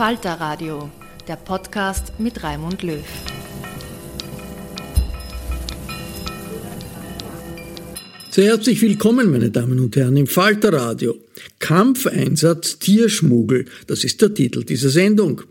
Falter Radio, der Podcast mit Raimund Löw. Sehr herzlich willkommen, meine Damen und Herren, im Falter Radio. Kampfeinsatz Tierschmuggel, das ist der Titel dieser Sendung.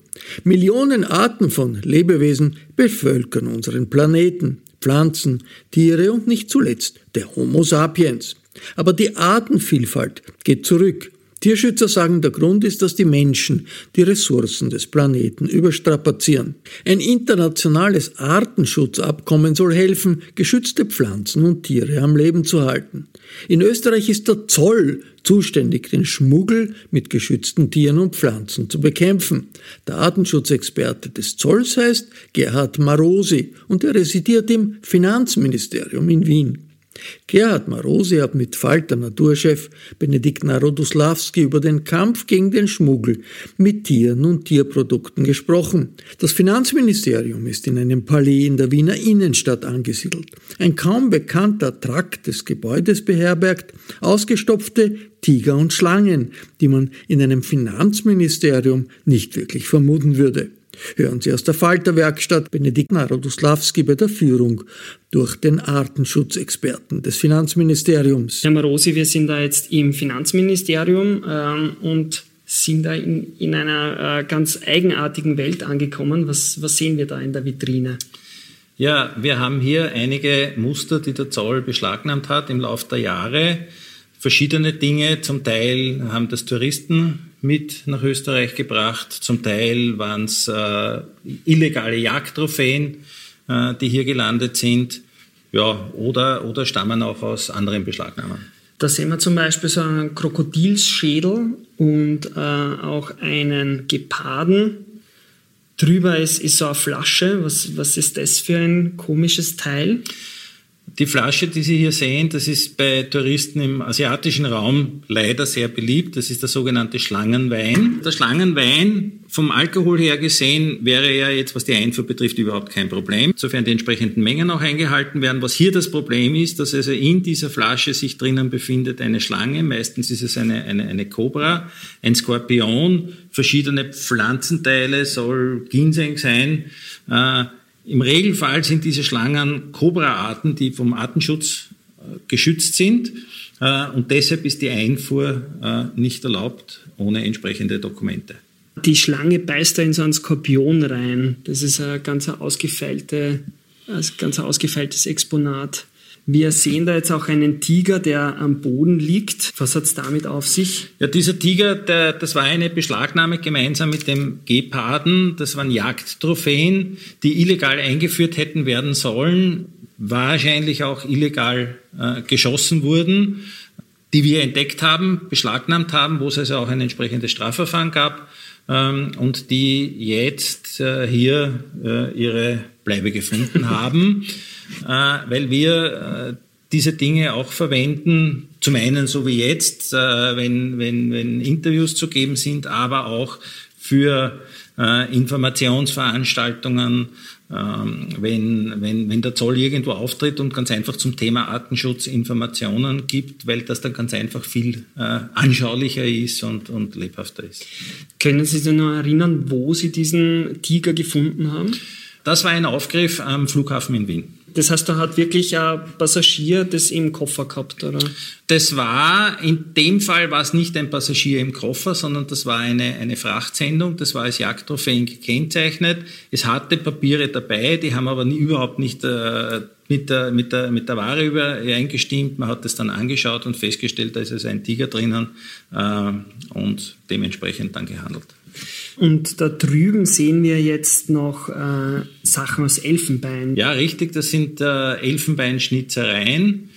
Millionen Arten von Lebewesen bevölkern unseren Planeten. Pflanzen, Tiere und nicht zuletzt der Homo sapiens. Aber die Artenvielfalt geht zurück. Tierschützer sagen, der Grund ist, dass die Menschen die Ressourcen des Planeten überstrapazieren. Ein internationales Artenschutzabkommen soll helfen, geschützte Pflanzen und Tiere am Leben zu halten. In Österreich ist der Zoll zuständig, den Schmuggel mit geschützten Tieren und Pflanzen zu bekämpfen. Der Artenschutzexperte des Zolls heißt Gerhard Marosi und er residiert im Finanzministerium in Wien. Gerhard Marosi hat mit Falter Naturchef Benedikt Narodoslawski über den Kampf gegen den Schmuggel mit Tieren und Tierprodukten gesprochen. Das Finanzministerium ist in einem Palais in der Wiener Innenstadt angesiedelt. Ein kaum bekannter Trakt des Gebäudes beherbergt ausgestopfte Tiger und Schlangen, die man in einem Finanzministerium nicht wirklich vermuten würde. Hören Sie aus der Falterwerkstatt Benedikt Narodoslawski bei der Führung durch den Artenschutzexperten des Finanzministeriums. Herr Marosi, wir sind da jetzt im Finanzministerium ähm, und sind da in, in einer äh, ganz eigenartigen Welt angekommen. Was, was sehen wir da in der Vitrine? Ja, wir haben hier einige Muster, die der Zoll beschlagnahmt hat im Laufe der Jahre. Verschiedene Dinge, zum Teil haben das Touristen mit nach Österreich gebracht. Zum Teil waren es äh, illegale Jagdtrophäen, äh, die hier gelandet sind. Ja, oder, oder stammen auch aus anderen Beschlagnahmen. Da sehen wir zum Beispiel so einen Krokodilsschädel und äh, auch einen Geparden. Drüber ist, ist so eine Flasche. Was, was ist das für ein komisches Teil? Die Flasche, die Sie hier sehen, das ist bei Touristen im asiatischen Raum leider sehr beliebt. Das ist der sogenannte Schlangenwein. Der Schlangenwein vom Alkohol her gesehen wäre ja jetzt, was die Einfuhr betrifft, überhaupt kein Problem, sofern die entsprechenden Mengen auch eingehalten werden. Was hier das Problem ist, dass also in dieser Flasche sich drinnen befindet eine Schlange, meistens ist es eine, eine, eine Cobra, ein Skorpion, verschiedene Pflanzenteile, soll Ginseng sein, äh, im Regelfall sind diese Schlangen Cobra-Arten, die vom Artenschutz äh, geschützt sind. Äh, und deshalb ist die Einfuhr äh, nicht erlaubt ohne entsprechende Dokumente. Die Schlange beißt da in so einen Skorpion rein. Das ist ein ganz, ein ganz ausgefeiltes Exponat. Wir sehen da jetzt auch einen Tiger, der am Boden liegt. Was hat es damit auf sich? Ja, dieser Tiger, der, das war eine Beschlagnahme gemeinsam mit dem Geparden. Das waren Jagdtrophäen, die illegal eingeführt hätten werden sollen. wahrscheinlich auch illegal äh, geschossen wurden, die wir entdeckt haben, beschlagnahmt haben, wo es also auch ein entsprechendes Strafverfahren gab ähm, und die jetzt äh, hier äh, ihre Bleibe gefunden haben, äh, weil wir äh, diese Dinge auch verwenden, zum einen so wie jetzt, äh, wenn, wenn, wenn Interviews zu geben sind, aber auch für äh, Informationsveranstaltungen, wenn, wenn, wenn der Zoll irgendwo auftritt und ganz einfach zum Thema Artenschutz Informationen gibt, weil das dann ganz einfach viel äh, anschaulicher ist und, und lebhafter ist. Können Sie sich noch erinnern, wo Sie diesen Tiger gefunden haben? Das war ein Aufgriff am Flughafen in Wien. Das heißt, da hat wirklich ein Passagier das im Koffer gehabt, oder? Das war, in dem Fall war es nicht ein Passagier im Koffer, sondern das war eine, eine Frachtsendung, das war als Jagdtrophäen gekennzeichnet. Es hatte Papiere dabei, die haben aber nie, überhaupt nicht äh, mit, der, mit, der, mit der Ware übereingestimmt. Man hat das dann angeschaut und festgestellt, da ist also ein Tiger drinnen äh, und dementsprechend dann gehandelt. Und da drüben sehen wir jetzt noch äh, Sachen aus Elfenbein. Ja, richtig, das sind äh, Elfenbeinschnitzereien,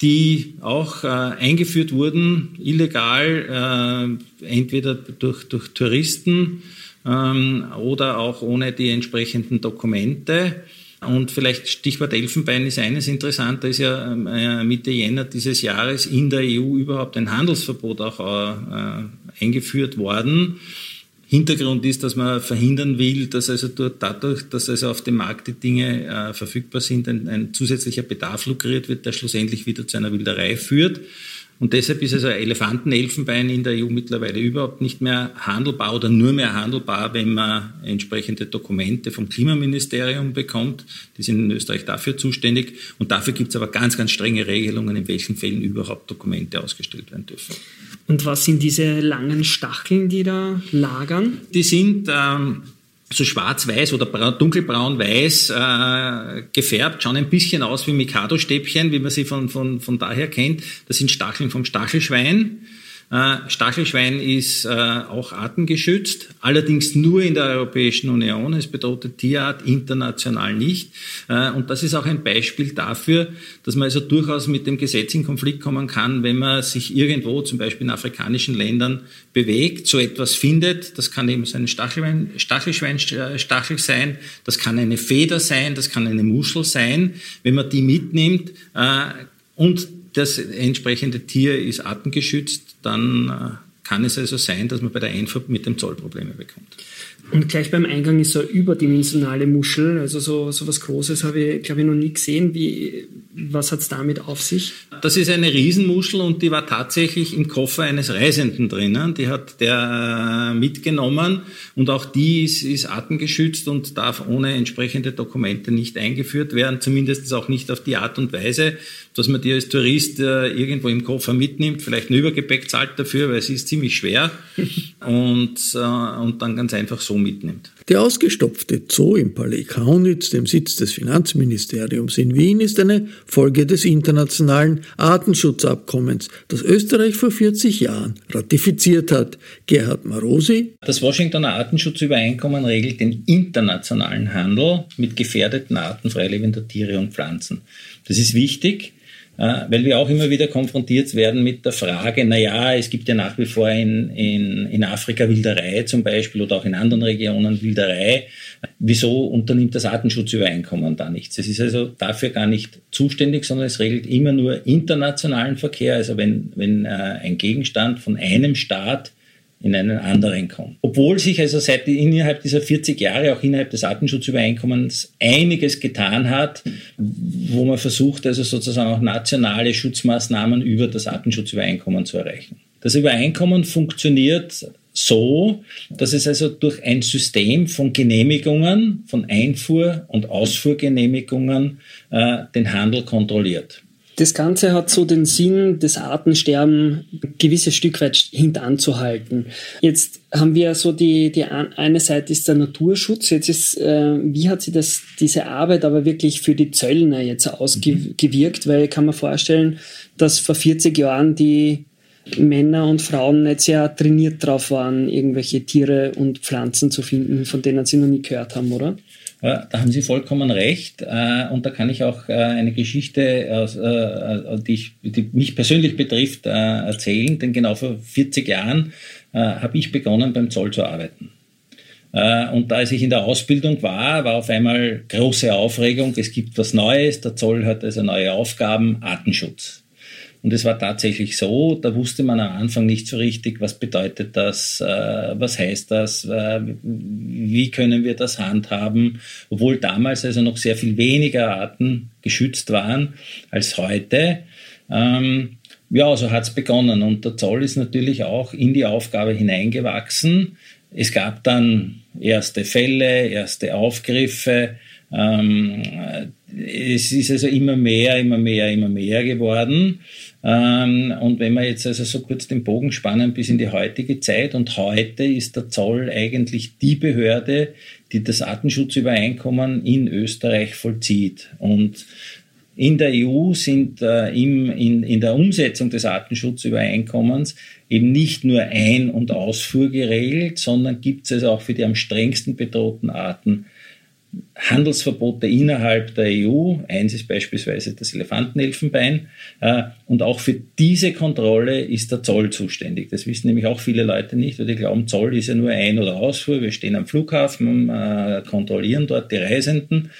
die auch äh, eingeführt wurden, illegal, äh, entweder durch, durch Touristen ähm, oder auch ohne die entsprechenden Dokumente. Und vielleicht Stichwort Elfenbein ist eines interessant, da ist ja äh, Mitte Jänner dieses Jahres in der EU überhaupt ein Handelsverbot auch äh, eingeführt worden. Hintergrund ist, dass man verhindern will, dass also dort dadurch, dass also auf dem Markt die Dinge äh, verfügbar sind, ein, ein, zusätzlicher Bedarf lukriert wird, der schlussendlich wieder zu einer Wilderei führt. Und deshalb ist also Elefantenelfenbein in der EU mittlerweile überhaupt nicht mehr handelbar oder nur mehr handelbar, wenn man entsprechende Dokumente vom Klimaministerium bekommt. Die sind in Österreich dafür zuständig. Und dafür gibt es aber ganz, ganz strenge Regelungen, in welchen Fällen überhaupt Dokumente ausgestellt werden dürfen. Und was sind diese langen Stacheln, die da lagern? Die sind ähm, so schwarz-weiß oder dunkelbraun-weiß äh, gefärbt, schauen ein bisschen aus wie Mikado-Stäbchen, wie man sie von, von, von daher kennt. Das sind Stacheln vom Stachelschwein. Äh, Stachelschwein ist äh, auch artengeschützt, allerdings nur in der Europäischen Union. Es bedeutet Tierart international nicht. Äh, und das ist auch ein Beispiel dafür, dass man also durchaus mit dem Gesetz in Konflikt kommen kann, wenn man sich irgendwo, zum Beispiel in afrikanischen Ländern, bewegt, so etwas findet. Das kann eben so ein Stachelschwein, Stachelschweinstachel sein, das kann eine Feder sein, das kann eine Muschel sein. Wenn man die mitnimmt und das entsprechende Tier ist artengeschützt, dann äh, kann es also sein, dass man bei der Einfuhr mit dem Zoll Probleme bekommt. Und gleich beim Eingang ist so eine überdimensionale Muschel, also so, so was Großes habe ich, glaube ich, noch nie gesehen. Wie, was hat es damit auf sich? Das ist eine Riesenmuschel und die war tatsächlich im Koffer eines Reisenden drinnen. Die hat der äh, mitgenommen und auch die ist, ist artengeschützt und darf ohne entsprechende Dokumente nicht eingeführt werden, zumindest auch nicht auf die Art und Weise, dass man die als Tourist äh, irgendwo im Koffer mitnimmt, vielleicht ein Übergepäck zahlt dafür, weil sie ist ziemlich schwer und, äh, und dann ganz einfach so mitnimmt. Der ausgestopfte Zoo im Palais Kaunitz, dem Sitz des Finanzministeriums in Wien, ist eine Folge des internationalen Artenschutzabkommens, das Österreich vor 40 Jahren ratifiziert hat. Gerhard Marosi. Das Washingtoner Artenschutzübereinkommen regelt den internationalen Handel mit gefährdeten Arten freilebender Tiere und Pflanzen. Das ist wichtig, weil wir auch immer wieder konfrontiert werden mit der Frage, na ja, es gibt ja nach wie vor in, in, in Afrika Wilderei zum Beispiel oder auch in anderen Regionen Wilderei. Wieso unternimmt das Artenschutzübereinkommen da nichts? Es ist also dafür gar nicht zuständig, sondern es regelt immer nur internationalen Verkehr. Also wenn, wenn äh, ein Gegenstand von einem Staat in einen anderen kommt. Obwohl sich also seit innerhalb dieser 40 Jahre auch innerhalb des Artenschutzübereinkommens einiges getan hat, wo man versucht also sozusagen auch nationale Schutzmaßnahmen über das Artenschutzübereinkommen zu erreichen. Das Übereinkommen funktioniert so, dass es also durch ein System von Genehmigungen, von Einfuhr- und Ausfuhrgenehmigungen äh, den Handel kontrolliert. Das Ganze hat so den Sinn, das Artensterben ein gewisses Stück weit hintanzuhalten. Jetzt haben wir so die, die eine Seite ist der Naturschutz. Jetzt ist, äh, wie hat sich das, diese Arbeit aber wirklich für die Zöllner jetzt ausgewirkt? Weil ich kann mir vorstellen, dass vor 40 Jahren die Männer und Frauen nicht sehr trainiert drauf waren, irgendwelche Tiere und Pflanzen zu finden, von denen sie noch nie gehört haben, oder? Da haben Sie vollkommen recht. Und da kann ich auch eine Geschichte, die, ich, die mich persönlich betrifft, erzählen. Denn genau vor 40 Jahren habe ich begonnen, beim Zoll zu arbeiten. Und als ich in der Ausbildung war, war auf einmal große Aufregung. Es gibt was Neues. Der Zoll hat also neue Aufgaben. Artenschutz. Und es war tatsächlich so, da wusste man am Anfang nicht so richtig, was bedeutet das, äh, was heißt das, äh, wie können wir das handhaben, obwohl damals also noch sehr viel weniger Arten geschützt waren als heute. Ähm, ja, so hat es begonnen und der Zoll ist natürlich auch in die Aufgabe hineingewachsen. Es gab dann erste Fälle, erste Aufgriffe. Ähm, es ist also immer mehr, immer mehr, immer mehr geworden. Ähm, und wenn wir jetzt also so kurz den Bogen spannen bis in die heutige Zeit und heute ist der Zoll eigentlich die Behörde, die das Artenschutzübereinkommen in Österreich vollzieht. Und in der EU sind äh, im, in, in der Umsetzung des Artenschutzübereinkommens eben nicht nur Ein- und Ausfuhr geregelt, sondern gibt es auch für die am strengsten bedrohten Arten Handelsverbote innerhalb der EU. Eins ist beispielsweise das Elefantenelfenbein. Äh, und auch für diese Kontrolle ist der Zoll zuständig. Das wissen nämlich auch viele Leute nicht, weil die glauben, Zoll ist ja nur Ein- oder Ausfuhr. Wir stehen am Flughafen, äh, kontrollieren dort die Reisenden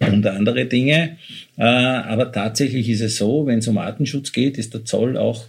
und andere Dinge. Äh, aber tatsächlich ist es so, wenn es um Artenschutz geht, ist der Zoll auch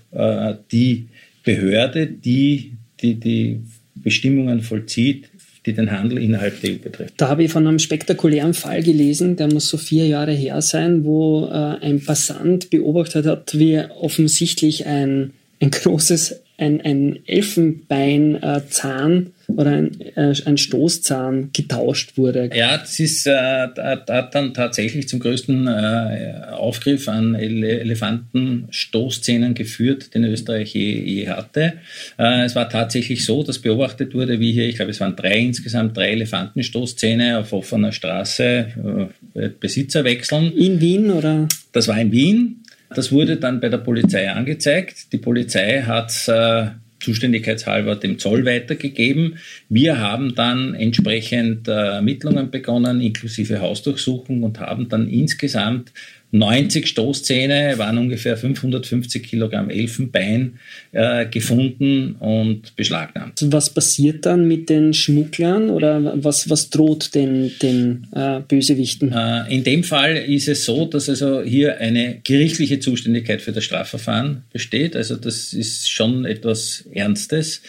die Behörde, die die, die Bestimmungen vollzieht die den Handel innerhalb der EU betrifft. Da habe ich von einem spektakulären Fall gelesen, der muss so vier Jahre her sein, wo äh, ein Passant beobachtet hat, wie offensichtlich ein, ein großes, ein, ein Elfenbeinzahn oder ein, äh, ein Stoßzahn getauscht wurde. Ja, das ist äh, hat dann tatsächlich zum größten äh, Aufgriff an Ele Elefantenstoßzähnen geführt, den Österreich je, je hatte. Äh, es war tatsächlich so, dass beobachtet wurde, wie hier, ich glaube, es waren drei insgesamt drei Elefantenstoßzähne auf offener Straße äh, Besitzer wechseln. In Wien oder? Das war in Wien. Das wurde dann bei der Polizei angezeigt. Die Polizei hat äh, zuständigkeitshalber dem Zoll weitergegeben. Wir haben dann entsprechend äh, Ermittlungen begonnen, inklusive Hausdurchsuchung und haben dann insgesamt 90 Stoßzähne, waren ungefähr 550 Kilogramm Elfenbein äh, gefunden und beschlagnahmt. Was passiert dann mit den Schmugglern oder was, was droht den, den äh, Bösewichten? Äh, in dem Fall ist es so, dass also hier eine gerichtliche Zuständigkeit für das Strafverfahren besteht. Also das ist schon etwas Ernstes.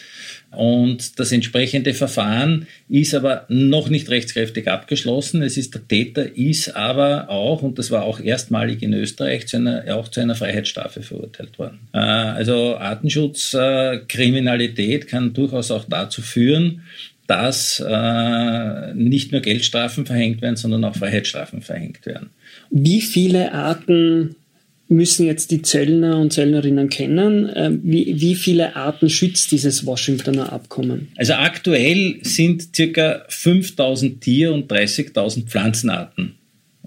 Und das entsprechende Verfahren ist aber noch nicht rechtskräftig abgeschlossen. Es ist der Täter ist aber auch, und das war auch erstmalig in Österreich, zu einer, auch zu einer Freiheitsstrafe verurteilt worden. Äh, also Artenschutzkriminalität kann durchaus auch dazu führen, dass äh, nicht nur Geldstrafen verhängt werden, sondern auch Freiheitsstrafen verhängt werden. Wie viele Arten müssen jetzt die Zöllner und Zöllnerinnen kennen. Ähm, wie, wie viele Arten schützt dieses Washingtoner Abkommen? Also aktuell sind circa 5000 Tier- und 30.000 Pflanzenarten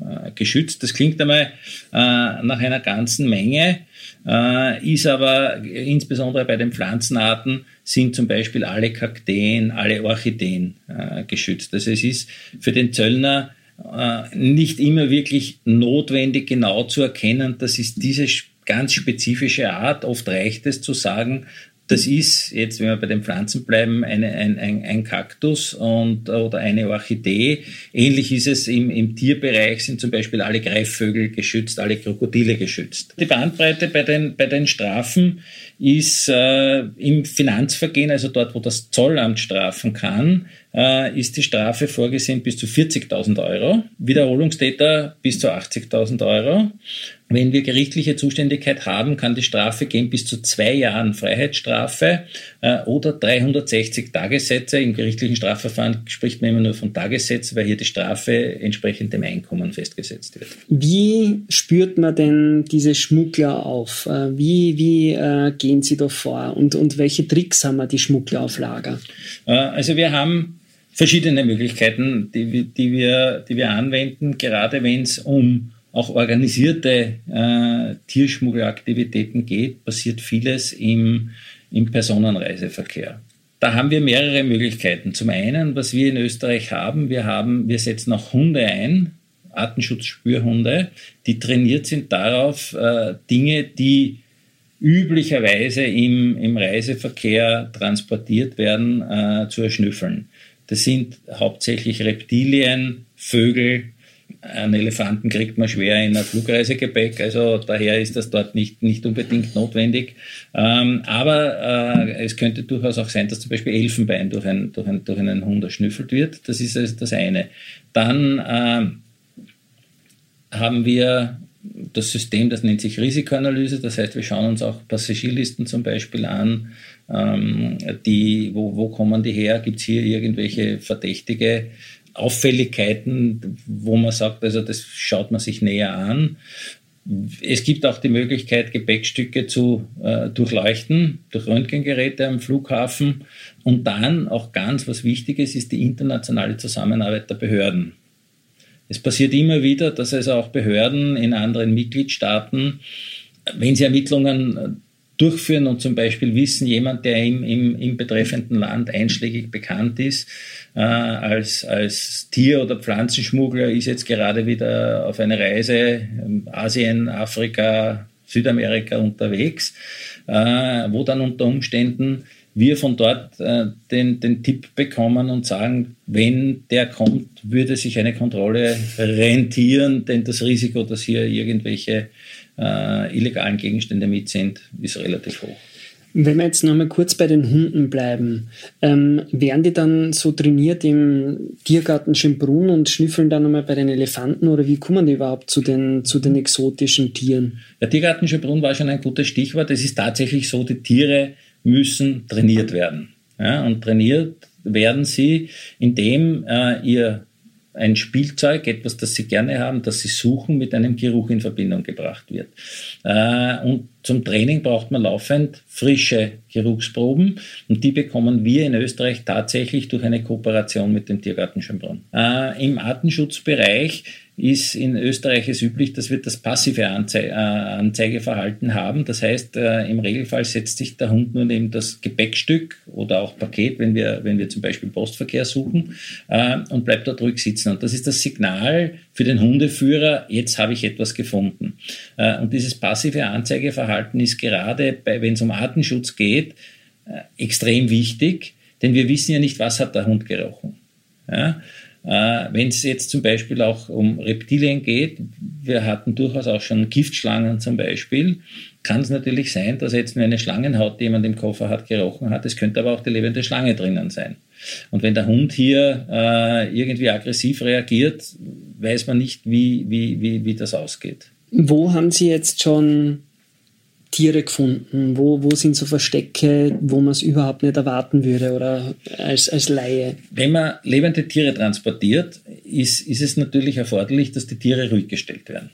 äh, geschützt. Das klingt einmal äh, nach einer ganzen Menge, äh, ist aber insbesondere bei den Pflanzenarten sind zum Beispiel alle Kakteen, alle Orchideen äh, geschützt. Also es ist für den Zöllner äh, nicht immer wirklich notwendig, genau zu erkennen, das ist diese ganz spezifische Art. Oft reicht es zu sagen, das ist jetzt, wenn wir bei den Pflanzen bleiben, eine, ein, ein, ein Kaktus und, oder eine Orchidee. Ähnlich ist es im, im Tierbereich, sind zum Beispiel alle Greifvögel geschützt, alle Krokodile geschützt. Die Bandbreite bei den, bei den Strafen ist äh, im Finanzvergehen, also dort, wo das Zollamt strafen kann, äh, ist die Strafe vorgesehen bis zu 40.000 Euro, Wiederholungstäter bis zu 80.000 Euro. Wenn wir gerichtliche Zuständigkeit haben, kann die Strafe gehen bis zu zwei Jahren Freiheitsstrafe äh, oder 360 Tagessätze. Im gerichtlichen Strafverfahren spricht man immer nur von Tagessätzen, weil hier die Strafe entsprechend dem Einkommen festgesetzt wird. Wie spürt man denn diese Schmuggler auf? Äh, wie, wie äh, gehen sie da vor? Und, und welche Tricks haben wir die Schmuggler auf Lager? Äh, also wir haben verschiedene Möglichkeiten, die, die, wir, die wir anwenden, gerade wenn es um auch organisierte äh, Tierschmuggelaktivitäten geht, passiert vieles im, im Personenreiseverkehr. da haben wir mehrere Möglichkeiten. Zum einen, was wir in Österreich haben, wir haben, wir setzen auch Hunde ein, Artenschutzspürhunde, die trainiert sind darauf, äh, Dinge, die üblicherweise im, im Reiseverkehr transportiert werden, äh, zu erschnüffeln. Das sind hauptsächlich Reptilien, Vögel, einen Elefanten kriegt man schwer in ein Flugreisegepäck, also daher ist das dort nicht, nicht unbedingt notwendig. Ähm, aber äh, es könnte durchaus auch sein, dass zum Beispiel Elfenbein durch, ein, durch, ein, durch einen Hund erschnüffelt wird. Das ist also das eine. Dann äh, haben wir das System, das nennt sich Risikoanalyse. Das heißt, wir schauen uns auch Passagierlisten zum Beispiel an. Ähm, die, wo, wo kommen die her? Gibt es hier irgendwelche verdächtige Auffälligkeiten, wo man sagt, also das schaut man sich näher an. Es gibt auch die Möglichkeit, Gepäckstücke zu äh, durchleuchten durch Röntgengeräte am Flughafen. Und dann auch ganz was Wichtiges ist die internationale Zusammenarbeit der Behörden. Es passiert immer wieder, dass also auch Behörden in anderen Mitgliedstaaten, wenn sie Ermittlungen durchführen und zum Beispiel wissen, jemand, der im, im, im betreffenden Land einschlägig bekannt ist, äh, als, als Tier- oder Pflanzenschmuggler, ist jetzt gerade wieder auf eine Reise Asien, Afrika, Südamerika unterwegs, äh, wo dann unter Umständen wir von dort äh, den, den Tipp bekommen und sagen, wenn der kommt, würde sich eine Kontrolle rentieren, denn das Risiko, dass hier irgendwelche äh, illegalen Gegenstände mit sind, ist relativ hoch. Wenn wir jetzt nochmal kurz bei den Hunden bleiben, ähm, werden die dann so trainiert im Tiergarten Schönbrunn und schnüffeln dann nochmal bei den Elefanten oder wie kommen die überhaupt zu den, zu den exotischen Tieren? Der Tiergarten Schönbrunn war schon ein gutes Stichwort. Es ist tatsächlich so, die Tiere müssen trainiert werden. Ja, und trainiert werden sie, indem äh, ihr ein Spielzeug, etwas, das sie gerne haben, das sie suchen, mit einem Geruch in Verbindung gebracht wird. Äh, und zum Training braucht man laufend frische Geruchsproben und die bekommen wir in Österreich tatsächlich durch eine Kooperation mit dem Tiergarten Schönbrunn. Äh, Im Artenschutzbereich ist in Österreich es üblich, dass wir das passive Anzei äh, Anzeigeverhalten haben. Das heißt, äh, im Regelfall setzt sich der Hund nur neben das Gepäckstück oder auch Paket, wenn wir, wenn wir zum Beispiel Postverkehr suchen, äh, und bleibt dort ruhig sitzen. Und das ist das Signal für den Hundeführer, jetzt habe ich etwas gefunden. Und dieses passive Anzeigeverhalten ist gerade, wenn es um Artenschutz geht, extrem wichtig, denn wir wissen ja nicht, was hat der Hund gerochen. Ja? Äh, Wenn es jetzt zum Beispiel auch um Reptilien geht, wir hatten durchaus auch schon Giftschlangen zum Beispiel, kann es natürlich sein, dass jetzt nur eine Schlangenhaut, die jemand im Koffer hat, gerochen hat. Es könnte aber auch die lebende Schlange drinnen sein. Und wenn der Hund hier äh, irgendwie aggressiv reagiert, weiß man nicht, wie, wie, wie, wie das ausgeht. Wo haben Sie jetzt schon Tiere gefunden? Wo, wo sind so Verstecke, wo man es überhaupt nicht erwarten würde oder als, als Laie? Wenn man lebende Tiere transportiert, ist, ist es natürlich erforderlich, dass die Tiere ruhig gestellt werden.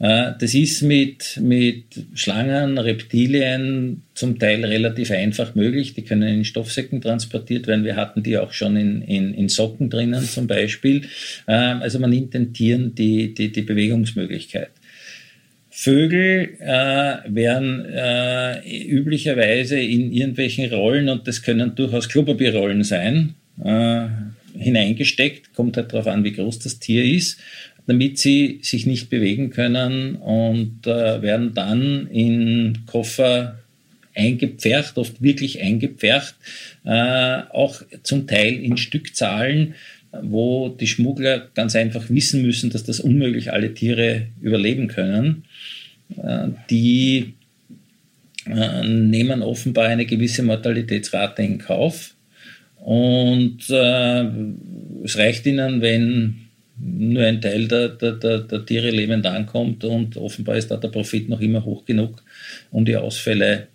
Äh, das ist mit, mit Schlangen, Reptilien zum Teil relativ einfach möglich. Die können in Stoffsäcken transportiert werden. Wir hatten die auch schon in, in, in Socken drinnen zum Beispiel. Ähm, also man nimmt den Tieren die, die, die Bewegungsmöglichkeit. Vögel äh, werden äh, üblicherweise in irgendwelchen Rollen, und das können durchaus Klopapierrollen sein, äh, hineingesteckt, kommt halt darauf an, wie groß das Tier ist, damit sie sich nicht bewegen können und äh, werden dann in Koffer eingepfercht, oft wirklich eingepfercht, äh, auch zum Teil in Stückzahlen, wo die Schmuggler ganz einfach wissen müssen, dass das unmöglich alle Tiere überleben können. Äh, die äh, nehmen offenbar eine gewisse Mortalitätsrate in Kauf. Und äh, es reicht ihnen, wenn nur ein Teil der, der, der, der, Tiere lebend ankommt und offenbar ist da der Profit noch immer hoch genug, um die Ausfälle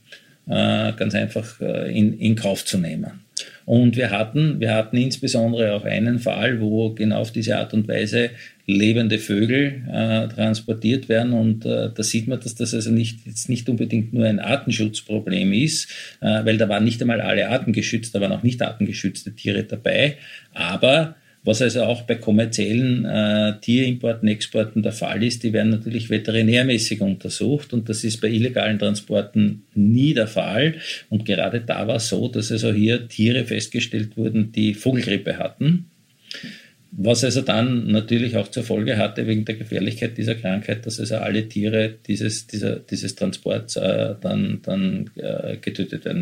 äh, ganz einfach äh, in, in Kauf zu nehmen. Und wir hatten, wir hatten insbesondere auch einen Fall, wo genau auf diese Art und Weise lebende Vögel äh, transportiert werden. Und äh, da sieht man, dass das also nicht, jetzt nicht unbedingt nur ein Artenschutzproblem ist, äh, weil da waren nicht einmal alle Arten geschützt, da waren auch nicht artengeschützte Tiere dabei. Aber Was also auch bei kommerziellen äh, Tierimporten, Exporten der Fall ist, die werden natürlich veterinärmäßig untersucht und das ist bei illegalen Transporten nie der Fall. Und gerade da war es so, dass also hier Tiere festgestellt wurden, die Vogelgrippe hatten. Was also dann natürlich auch zur Folge hatte, wegen der Gefährlichkeit dieser Krankheit, dass also alle Tiere dieses, dieser, dieses Transports äh, dann, dann äh, getötet werden.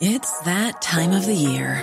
It's that time of the year.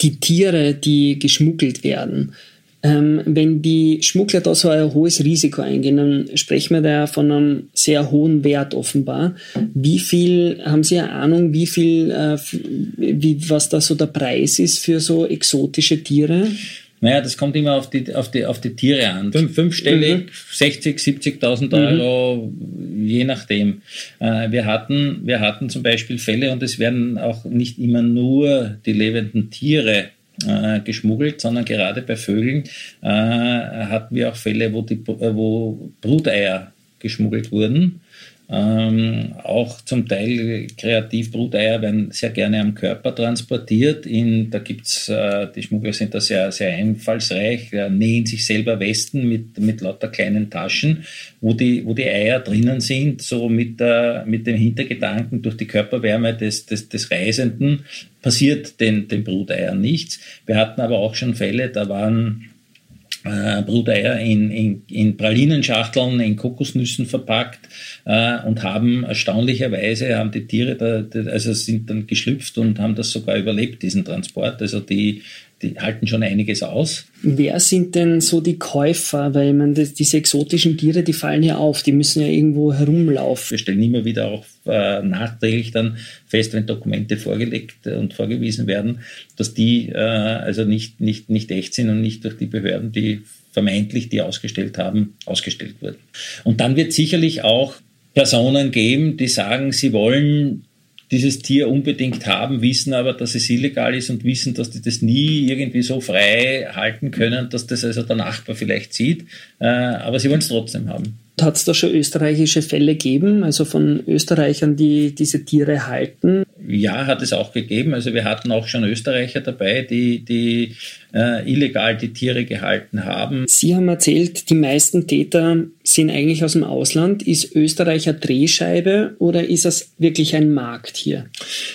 Die Tiere, die geschmuggelt werden, ähm, wenn die Schmuggler da so ein hohes Risiko eingehen, dann sprechen wir da von einem sehr hohen Wert offenbar. Wie viel, haben Sie eine Ahnung, wie viel, äh, wie, was da so der Preis ist für so exotische Tiere? Naja, das kommt immer auf die, auf die, auf die Tiere an. Fünf, fünfstellig, mhm. 60, 70.000 Euro, mhm. je nachdem. Äh, wir, hatten, wir hatten zum Beispiel Fälle, und es werden auch nicht immer nur die lebenden Tiere äh, geschmuggelt, sondern gerade bei Vögeln äh, hatten wir auch Fälle, wo, die, wo Bruteier geschmuggelt wurden. Ähm, auch zum Teil Kreativbruteier werden sehr gerne am Körper transportiert. In, da gibt's, äh, die Schmuggler sind da sehr, sehr einfallsreich, äh, nähen sich selber Westen mit, mit lauter kleinen Taschen, wo die, wo die Eier drinnen sind, so mit, der, mit dem Hintergedanken durch die Körperwärme des, des, des Reisenden passiert den, den Bruteiern nichts. Wir hatten aber auch schon Fälle, da waren äh, Bruteier in, in, in Pralinenschachteln, in Kokosnüssen verpackt äh, und haben erstaunlicherweise, haben die Tiere, da, also sind dann geschlüpft und haben das sogar überlebt, diesen Transport. Also die, die halten schon einiges aus. Wer sind denn so die Käufer? Weil man diese exotischen Tiere, die fallen ja auf, die müssen ja irgendwo herumlaufen. Wir stellen immer wieder auch äh, nachträglich dann fest, wenn Dokumente vorgelegt und vorgewiesen werden, dass die äh, also nicht, nicht, nicht echt sind und nicht durch die Behörden, die vermeintlich die ausgestellt haben, ausgestellt wurden. Und dann wird sicherlich auch Personen geben, die sagen, sie wollen dieses Tier unbedingt haben, wissen aber, dass es illegal ist und wissen, dass die das nie irgendwie so frei halten können, dass das also der Nachbar vielleicht sieht. Äh, aber sie wollen es trotzdem haben. Hat es da schon österreichische Fälle gegeben, also von Österreichern, die diese Tiere halten? Ja, hat es auch gegeben. Also wir hatten auch schon Österreicher dabei, die, die äh, illegal die Tiere gehalten haben. Sie haben erzählt, die meisten Täter sind eigentlich aus dem Ausland. Ist Österreich eine Drehscheibe oder ist es wirklich ein Markt hier?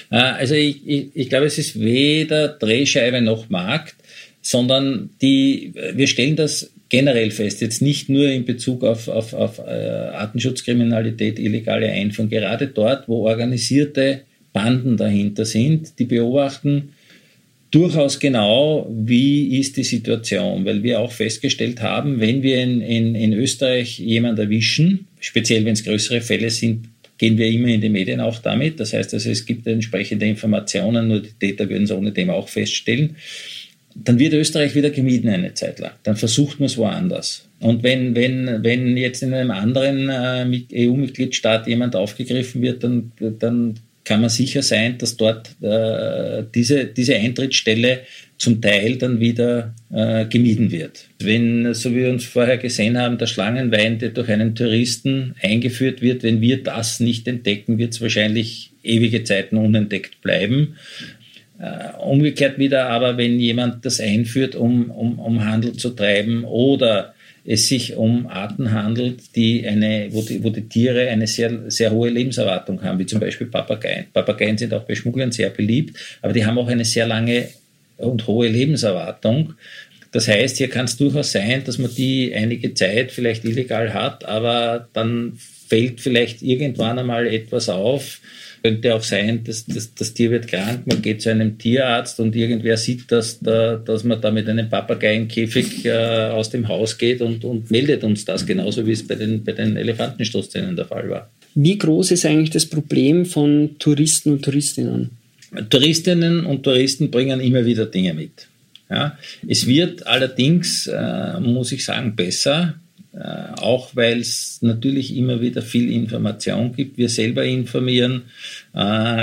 Äh, also ich, ich, ich glaube, es ist weder Drehscheibe noch Markt sondern die, wir stellen das generell fest, jetzt nicht nur in Bezug auf, auf, auf äh, Artenschutzkriminalität, illegale Einfuhr, gerade dort, wo organisierte Banden dahinter sind, die beobachten durchaus genau, wie ist die Situation, weil wir auch festgestellt haben, wenn wir in, in, in Österreich jemanden erwischen, speziell wenn es größere Fälle sind, gehen wir immer in die Medien auch damit. Das heißt also, es gibt entsprechende Informationen, nur die Täter würden es ohne dem auch feststellen dann wird Österreich wieder gemieden eine Zeit lang. Dann versucht man es woanders. Und wenn, wenn, wenn jetzt in einem anderen äh, EU-Mitgliedstaat jemand aufgegriffen wird, dann, dann kann man sicher sein, dass dort äh, diese, diese Eintrittsstelle zum Teil dann wieder äh, gemieden wird. Wenn, so wie wir uns vorher gesehen haben, der Schlangenwein, der durch einen Touristen eingeführt wird, wenn wir das nicht entdecken, wird es wahrscheinlich ewige Zeiten unentdeckt bleiben. Äh, umgekehrt wieder aber, wenn jemand das einführt, um, um, um Handel zu treiben oder es sich um Arten handelt, die eine, wo die, wo die Tiere eine sehr, sehr hohe Lebenserwartung haben, wie zum Beispiel Papageien. Papageien sind auch bei Schmugglern sehr beliebt, aber die haben auch eine sehr lange und hohe Lebenserwartung. Das heißt, hier kann es durchaus sein, dass man die einige Zeit vielleicht illegal hat, aber dann fällt vielleicht irgendwann einmal etwas auf, könnte auch sein, dass, dass das Tier wird krank, man geht zu einem Tierarzt und irgendwer sieht, dass, da, dass man da mit einem Papageienkäfig äh, aus dem Haus geht und, und meldet uns das, genauso wie es bei den, bei den Elefantenstoßzähnen der Fall war. Wie groß ist eigentlich das Problem von Touristen und Touristinnen? Touristinnen und Touristen bringen immer wieder Dinge mit. Ja. Es wird allerdings, äh, muss ich sagen, besser. Äh, auch weil es natürlich immer wieder viel Information gibt. Wir selber informieren, äh,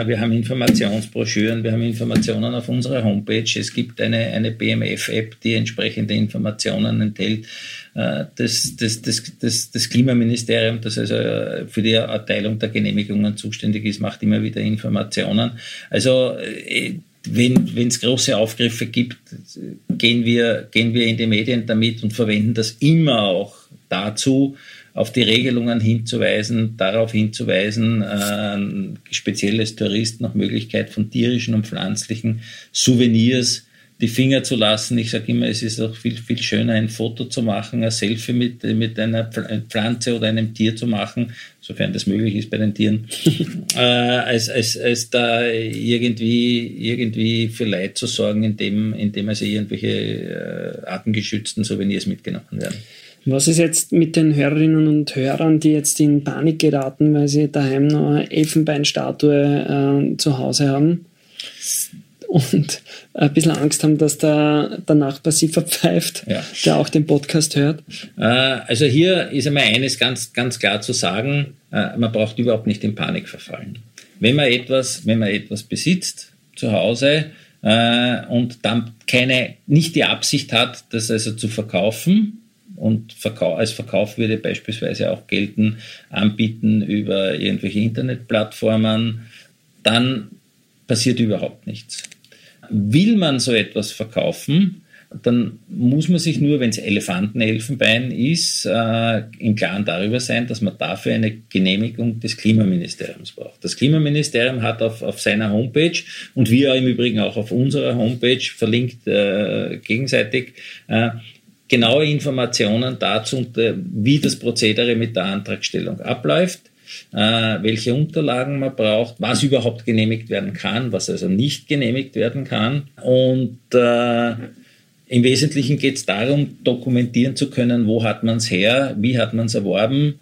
wir haben Informationsbroschüren, wir haben Informationen auf unserer Homepage. Es gibt eine, eine BMF-App, die entsprechende Informationen enthält. Äh, das, das, das, das, das Klimaministerium, das also für die Erteilung der Genehmigungen zuständig ist, macht immer wieder Informationen. Also wenn es große Aufgriffe gibt, gehen wir, gehen wir in die Medien damit und verwenden das immer auch dazu, auf die Regelungen hinzuweisen, darauf hinzuweisen, äh, speziell als Tourist nach Möglichkeit von tierischen und pflanzlichen Souvenirs die Finger zu lassen. Ich sage immer, es ist auch viel, viel schöner, ein Foto zu machen, ein Selfie mit, mit einer Pflanze oder einem Tier zu machen, sofern das möglich ist bei den Tieren, äh, als, als, als da irgendwie, irgendwie für Leid zu sorgen, indem, indem also irgendwelche äh, artengeschützten Souvenirs mitgenommen werden. Was ist jetzt mit den Hörerinnen und Hörern, die jetzt in Panik geraten, weil sie daheim noch eine Elfenbeinstatue äh, zu Hause haben? und ein bisschen Angst haben, dass der, der Nachbar sie verpfeift, ja. der auch den Podcast hört? Äh, also hier ist einmal eines ganz, ganz klar zu sagen, äh, man braucht überhaupt nicht in Panik verfallen. Wenn man etwas, wenn man etwas besitzt zu Hause äh, und dann keine, nicht die Absicht hat, das also zu verkaufen, und als Verkauf würde beispielsweise auch gelten, anbieten über irgendwelche Internetplattformen, dann passiert überhaupt nichts. Will man so etwas verkaufen, dann muss man sich nur, wenn es Elefantenelfenbein ist, äh, im Klaren darüber sein, dass man dafür eine Genehmigung des Klimaministeriums braucht. Das Klimaministerium hat auf, auf seiner Homepage und wir im Übrigen auch auf unserer Homepage verlinkt äh, gegenseitig äh, genaue Informationen dazu, wie das Prozedere mit der Antragstellung abläuft äh, welche Unterlagen man braucht, was überhaupt genehmigt werden kann, was also nicht genehmigt werden kann. Und äh, im Wesentlichen geht es darum, dokumentieren zu können, wo hat man es her, wie hat man es erworben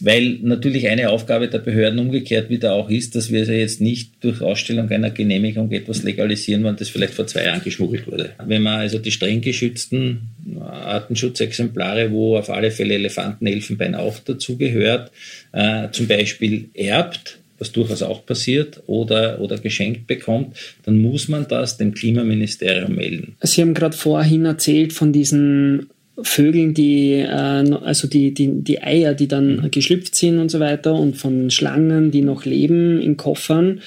weil natürlich eine Aufgabe der Behörden umgekehrt wieder auch ist, dass wir jetzt nicht durch Ausstellung einer Genehmigung etwas legalisieren, wenn das vielleicht vor zwei Jahren geschmuggelt wurde. Wenn man also die streng geschützten Artenschutzexemplare, wo auf alle Fälle Elefantenelfenbein auch dazugehört, äh, zum Beispiel erbt, was durchaus auch passiert, oder, oder geschenkt bekommt, dann muss man das dem Klimaministerium melden. Sie haben gerade vorhin erzählt von diesen Vögeln, die, äh, also die, die, die Eier, die dann mhm. geschlüpft sind und so weiter und von Schlangen, die noch leben in Koffern.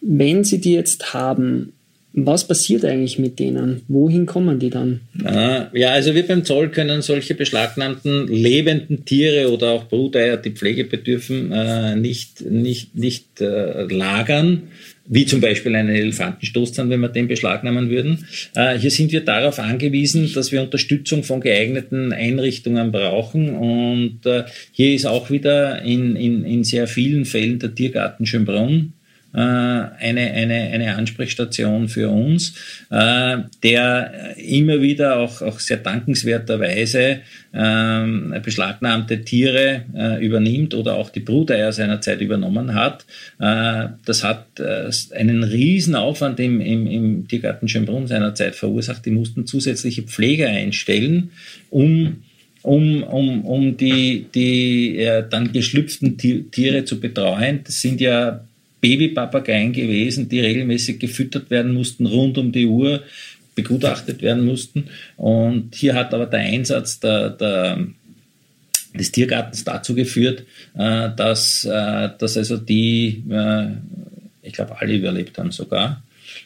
Wenn Sie die jetzt haben, was passiert eigentlich mit denen? Wohin kommen die dann? Ja, also wir beim Zoll können solche beschlagnahmten lebenden Tiere oder auch Bruteier, die Pflege bedürfen, äh, nicht, nicht, nicht äh, lagern wie zum Beispiel einen Elefantenstoßzahn, wenn wir den beschlagnahmen würden. Äh, hier sind wir darauf angewiesen, dass wir Unterstützung von geeigneten Einrichtungen brauchen. Und äh, hier ist auch wieder in, in, in sehr vielen Fällen der Tiergarten Schönbrunn eine, eine, eine Ansprechstation für uns, äh, der immer wieder auch, auch sehr dankenswerterweise ähm, beschlagnahmte Tiere äh, übernimmt oder auch die Bruteier seinerzeit übernommen hat. Das hat einen riesen Aufwand im, im, im Tiergarten Schönbrunn seinerzeit verursacht. Die mussten zusätzliche Pfleger einstellen, um um, um, um die, die äh, dann geschlüpften Tiere zu betreuen. Das sind ja Babypapageien gewesen, die regelmäßig gefüttert werden mussten, rund um die Uhr begutachtet werden mussten. Und hier hat aber der Einsatz der, der, des Tiergartens dazu geführt, äh, dass, äh, dass also die, äh, ich glaube, alle überlebt haben sogar.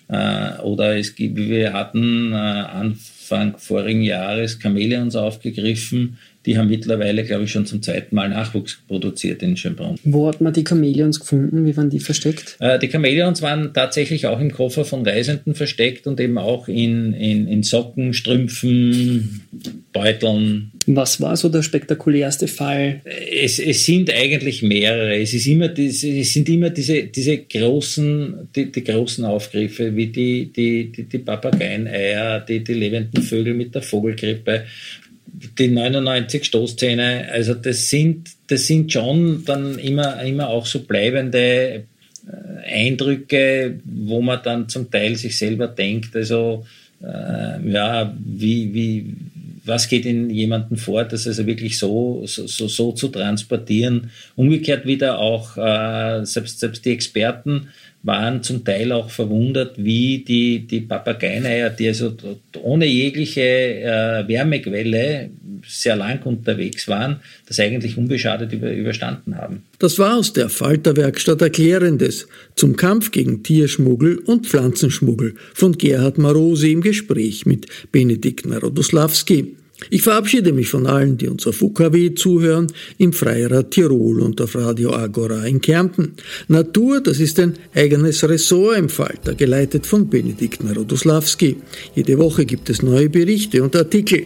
Oder es gibt, wir hatten Anfang vorigen Jahres Chamäleons aufgegriffen, die haben mittlerweile, glaube ich, schon zum zweiten Mal Nachwuchs produziert in Schönbrunn. Wo hat man die Chamäleons gefunden? Wie waren die versteckt? Äh, die Chamäleons waren tatsächlich auch im Koffer von Reisenden versteckt und eben auch in, in, in Socken, Strümpfen, Beuteln. Was war so der spektakulärste Fall? Es, es sind eigentlich mehrere. Es, ist immer es sind immer diese, diese großen, die, die großen Aufgriffe, wie die, die, die, die Papageieneier, die, die lebenden Vögel mit der Vogelgrippe die 99 Stoßzähne, also das sind, das sind schon dann immer, immer auch so bleibende äh, Eindrücke, wo man dann zum Teil sich selber denkt, also äh, ja, wie, wie, was geht in jemanden vor, das also wirklich so, so, so, zu transportieren. Umgekehrt wieder auch, äh, selbst, selbst die Experten waren zum Teil auch verwundert, wie die, die Papageieneier, die also ohne jegliche äh, Wärmequelle sehr lang unterwegs waren, das eigentlich unbeschadet über, überstanden haben. Das war aus der Falterwerkstatt Erklärendes zum Kampf gegen Tierschmuggel und Pflanzenschmuggel von Gerhard Marosi im Gespräch mit Benedikt Narodoslawski. Ich verabschiede mich von allen, die uns auf UKW zuhören, im Freirad Tirol und auf Radio Agora in Kärnten. Natur, das ist ein eigenes Ressort im Falter, geleitet von Benedikt Narodoslawski. Jede Woche gibt es neue Berichte und Artikel.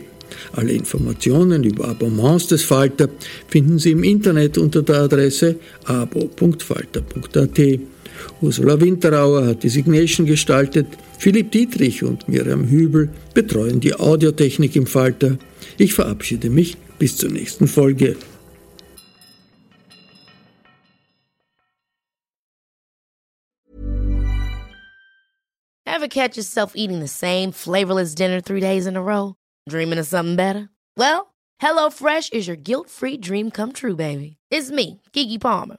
Alle Informationen über Abonnements des Falter finden Sie im Internet unter der Adresse abo.falter.at. Ursula Winterauer hat die Signation gestaltet, Philipp Dietrich und Miriam Hübel betreuen die Audiotechnik im Falter. Ich verabschiede mich bis zur nächsten Folge. Ever catch yourself eating the same flavorless dinner three days in a row? Dreaming of something better? Well, HelloFresh is your guilt-free dream come true, baby. It's me, Kiki Palmer.